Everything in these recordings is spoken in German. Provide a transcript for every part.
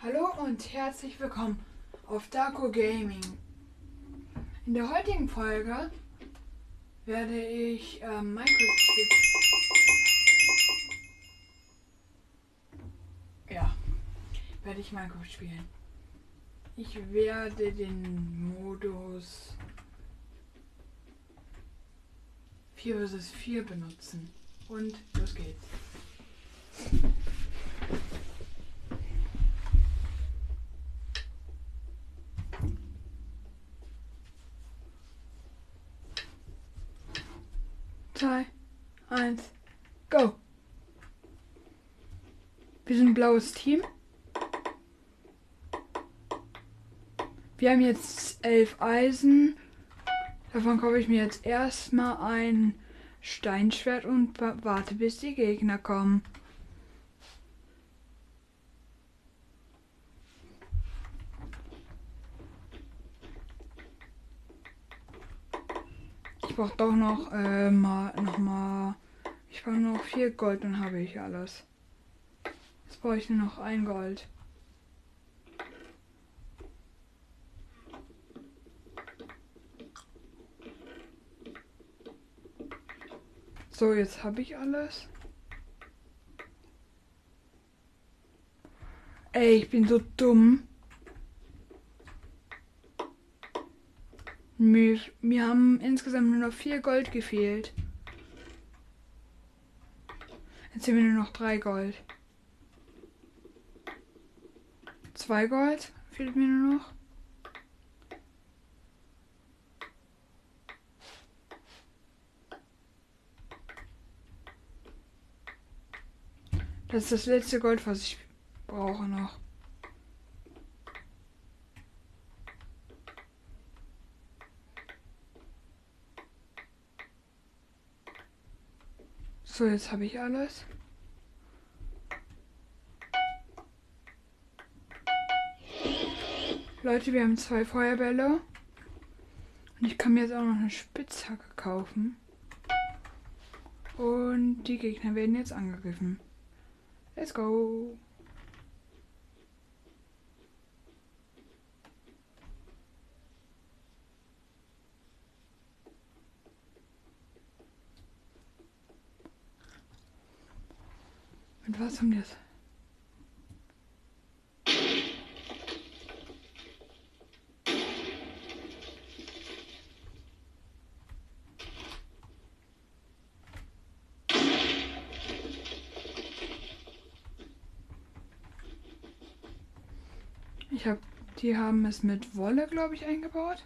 Hallo und herzlich willkommen auf Darko Gaming. In der heutigen Folge werde ich äh, Minecraft spielen. Ja, werde ich Minecraft spielen. Ich werde den Modus 4 vs 4 benutzen. Und los geht's. Zwei, eins, go! Wir sind ein blaues Team. Wir haben jetzt elf Eisen. Davon kaufe ich mir jetzt erstmal ein Steinschwert und wa- warte, bis die Gegner kommen. Brauche doch noch äh, mal noch mal. Ich brauche noch vier Gold und habe ich alles. Jetzt brauche ich nur noch ein Gold. So, jetzt habe ich alles. Ey, ich bin so dumm. Mir, mir haben insgesamt nur noch vier Gold gefehlt. Jetzt sind wir nur noch drei Gold. Zwei Gold fehlt mir nur noch. Das ist das letzte Gold, was ich brauche noch. So, jetzt habe ich alles. Leute, wir haben zwei Feuerbälle. Und ich kann mir jetzt auch noch eine Spitzhacke kaufen. Und die Gegner werden jetzt angegriffen. Let's go. Was haben die? Ich hab, die haben es mit Wolle, glaube ich, eingebaut.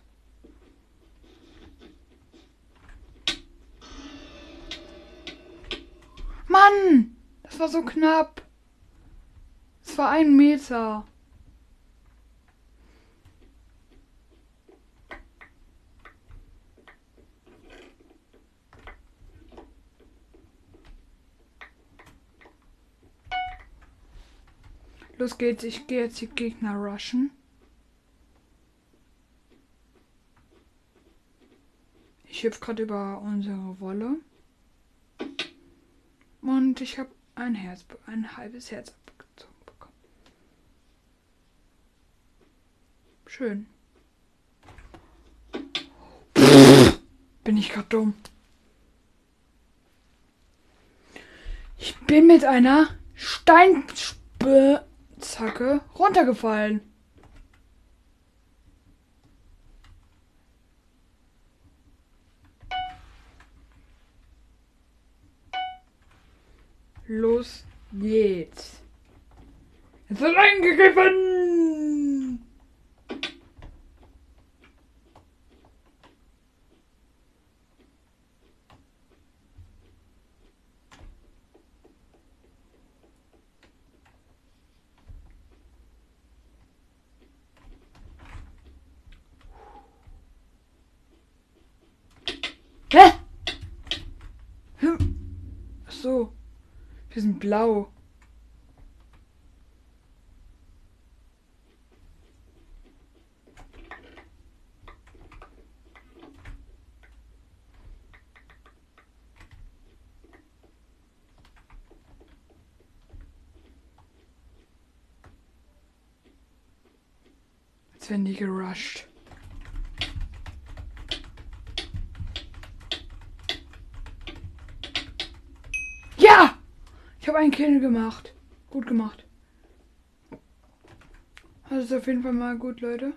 War so knapp. Es war ein Meter. Los geht's, ich gehe jetzt die Gegner rushen. Ich hüpfe gerade über unsere Wolle. Und ich habe ein Herz, ein halbes Herz abgezogen bekommen. Schön. Bin ich gerade dumm. Ich bin mit einer Steinspitzhacke runtergefallen. Los geht's. Jetzt wird eingegriffen! Hä? Hm. Ach so. Wir sind blau. Jetzt werden die gerusht. Ja! Ich habe einen Kill gemacht. Gut gemacht. Das ist auf jeden Fall mal gut, Leute.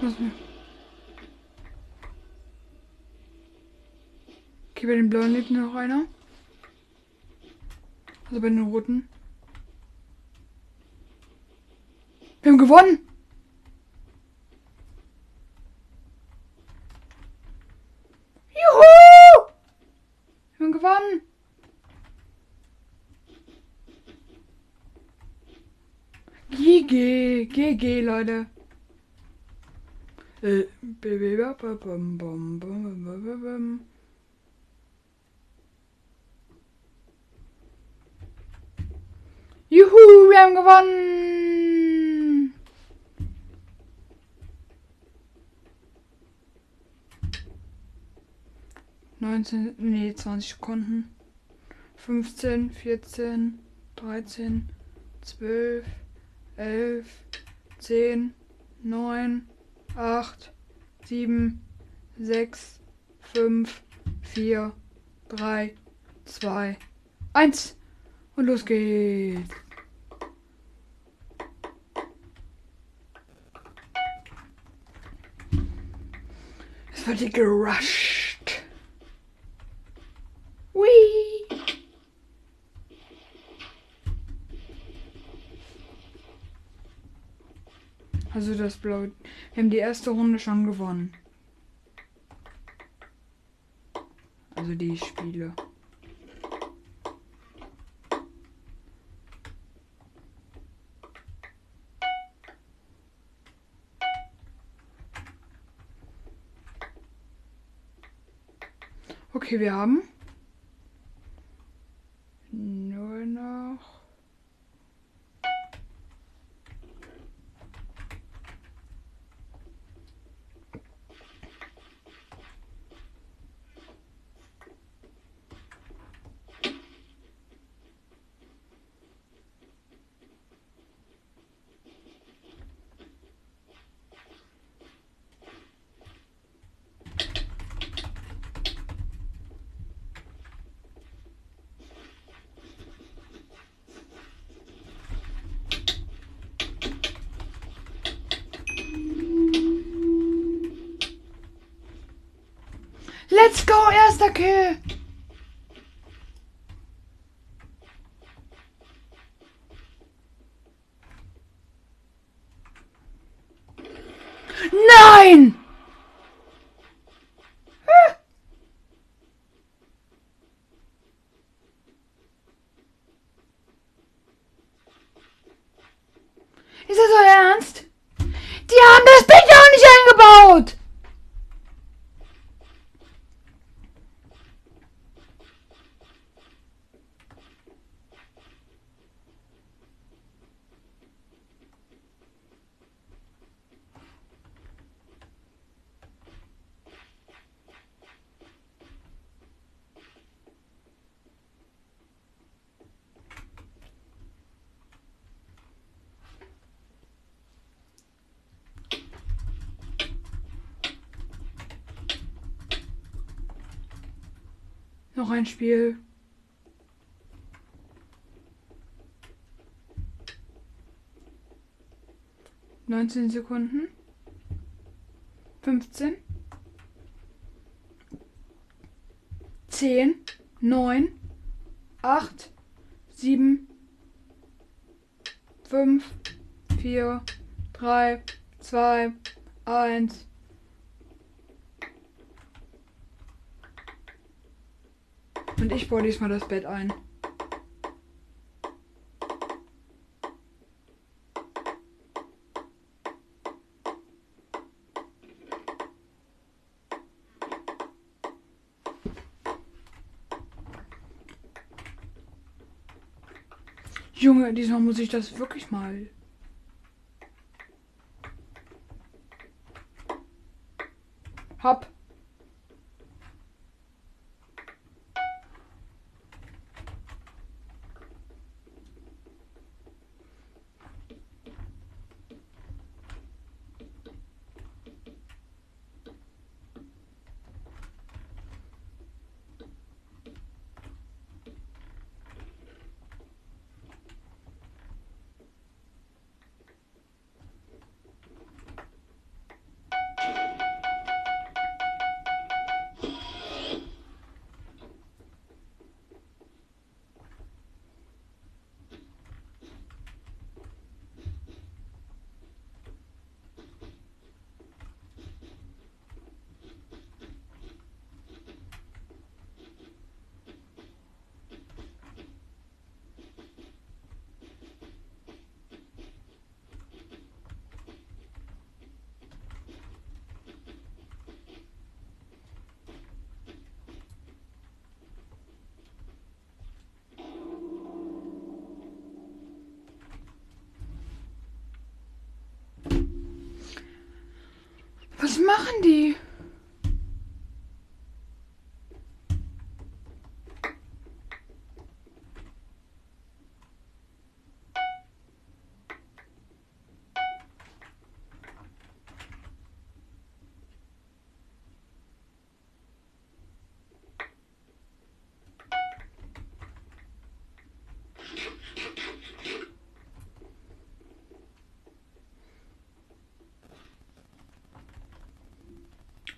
Was mir? Okay, bei den blauen lebt noch einer. Also bei den roten. Wir haben gewonnen! Juhu! Wir haben gewonnen! GG, GG, Leute. Äh, Juhu, wir haben gewonnen! Neunzehn, nee, zwanzig Sekunden. Fünfzehn, vierzehn, dreizehn, zwölf, elf, zehn, neun, acht, sieben, sechs, fünf, vier, drei, zwei, eins. Und los geht's. Es wird hier gerusht. Also das Blau. Wir haben die erste Runde schon gewonnen. Also die Spiele. Okay, wir haben Let's go, erster Kill. Noch ein Spiel. Neunzehn Sekunden. Fünfzehn. Zehn. Neun. Acht. Sieben. Fünf. Vier. Drei. Zwei. Eins. Und ich baue diesmal das Bett ein. Junge, diesmal muss ich das wirklich mal. Hopp. Was machen die?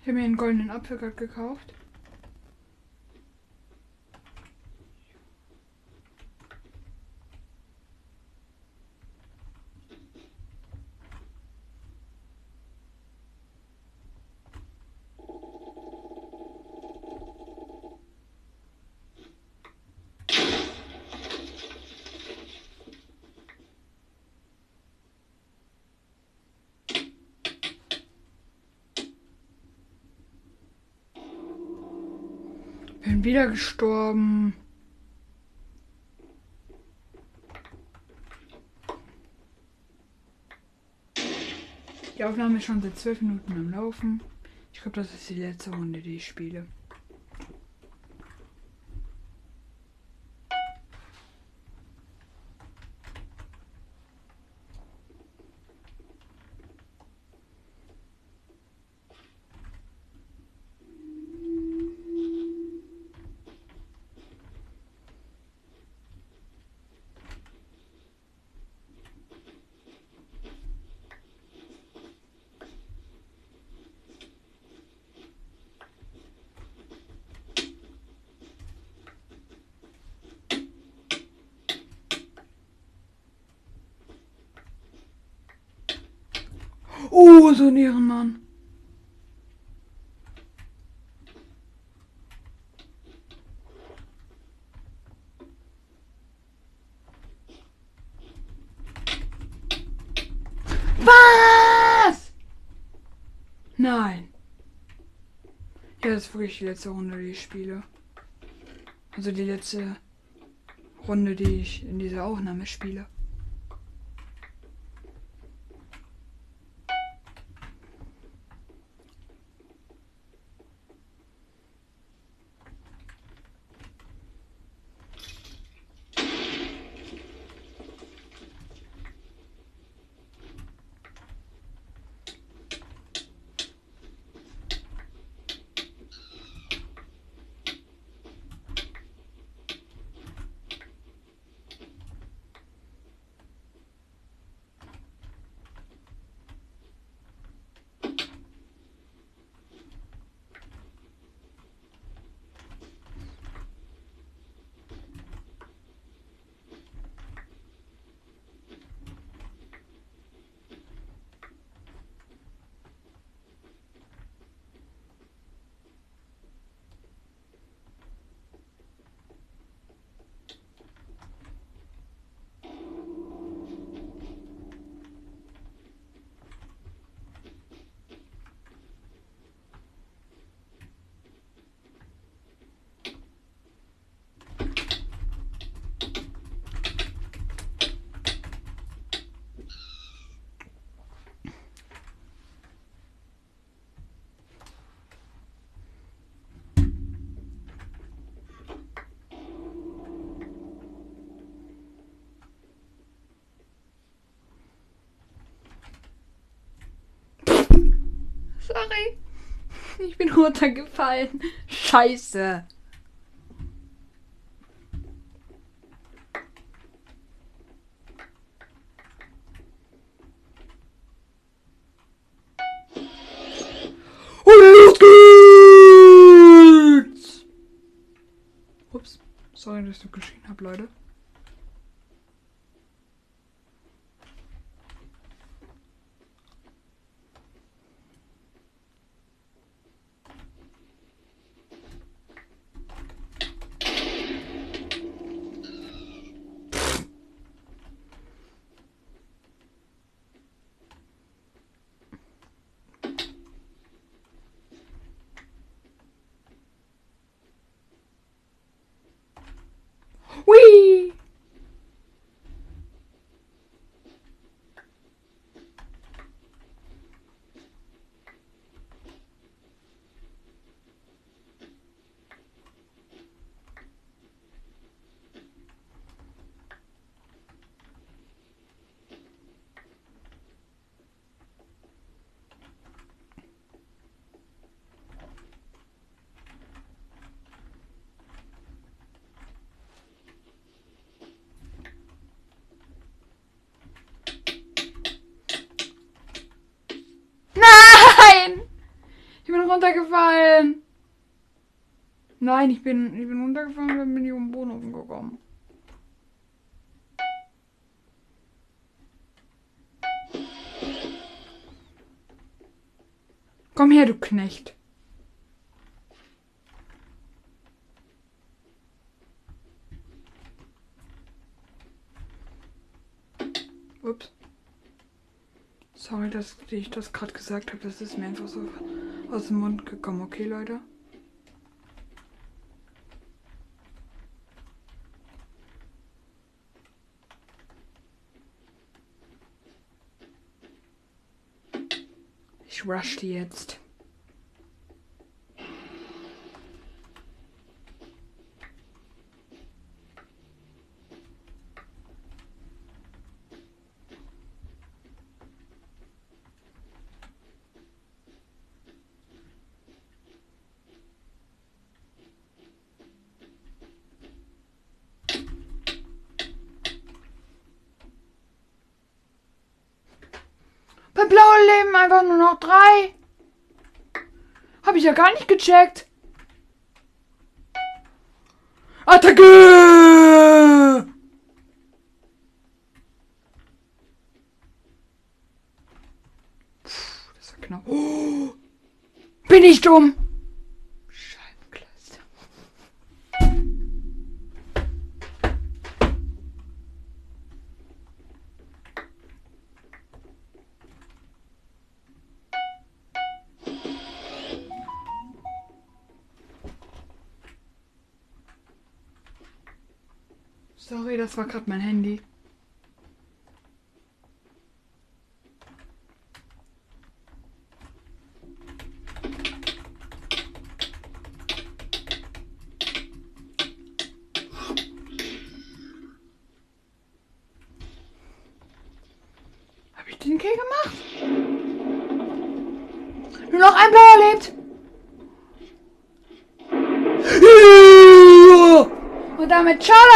Ich habe mir einen goldenen Apfel gerade gekauft. Bin wieder gestorben. Die Aufnahme ist schon seit zwölf Minuten am Laufen. Ich glaube, das ist die letzte Runde, die ich spiele. Oh, so ein Ehrenmann. Was? Nein. Ja, das ist wirklich die letzte Runde, die ich spiele. Also die letzte Runde, die ich in dieser Aufnahme spiele. Sorry. Ich bin runtergefallen. Scheiße. Sorry, dass ich so geschrien habe, Leute. Runtergefallen. Nein, ich bin, ich bin runtergefallen und bin ich um den Boden rumgekommen. Komm her, du Knecht. Ups. Sorry, dass ich das gerade gesagt habe. Das ist mir einfach so aus dem Mund gekommen. Okay, Leute. Ich rush die jetzt. Bei blauen Leben einfach nur noch drei. Habe ich ja gar nicht gecheckt. Attacke! Puh, das war knapp. Oh, bin ich dumm? Sorry, das war gerade mein Handy. Habe ich den Kill gemacht? Nur noch ein Blauer lebt. Und damit ciao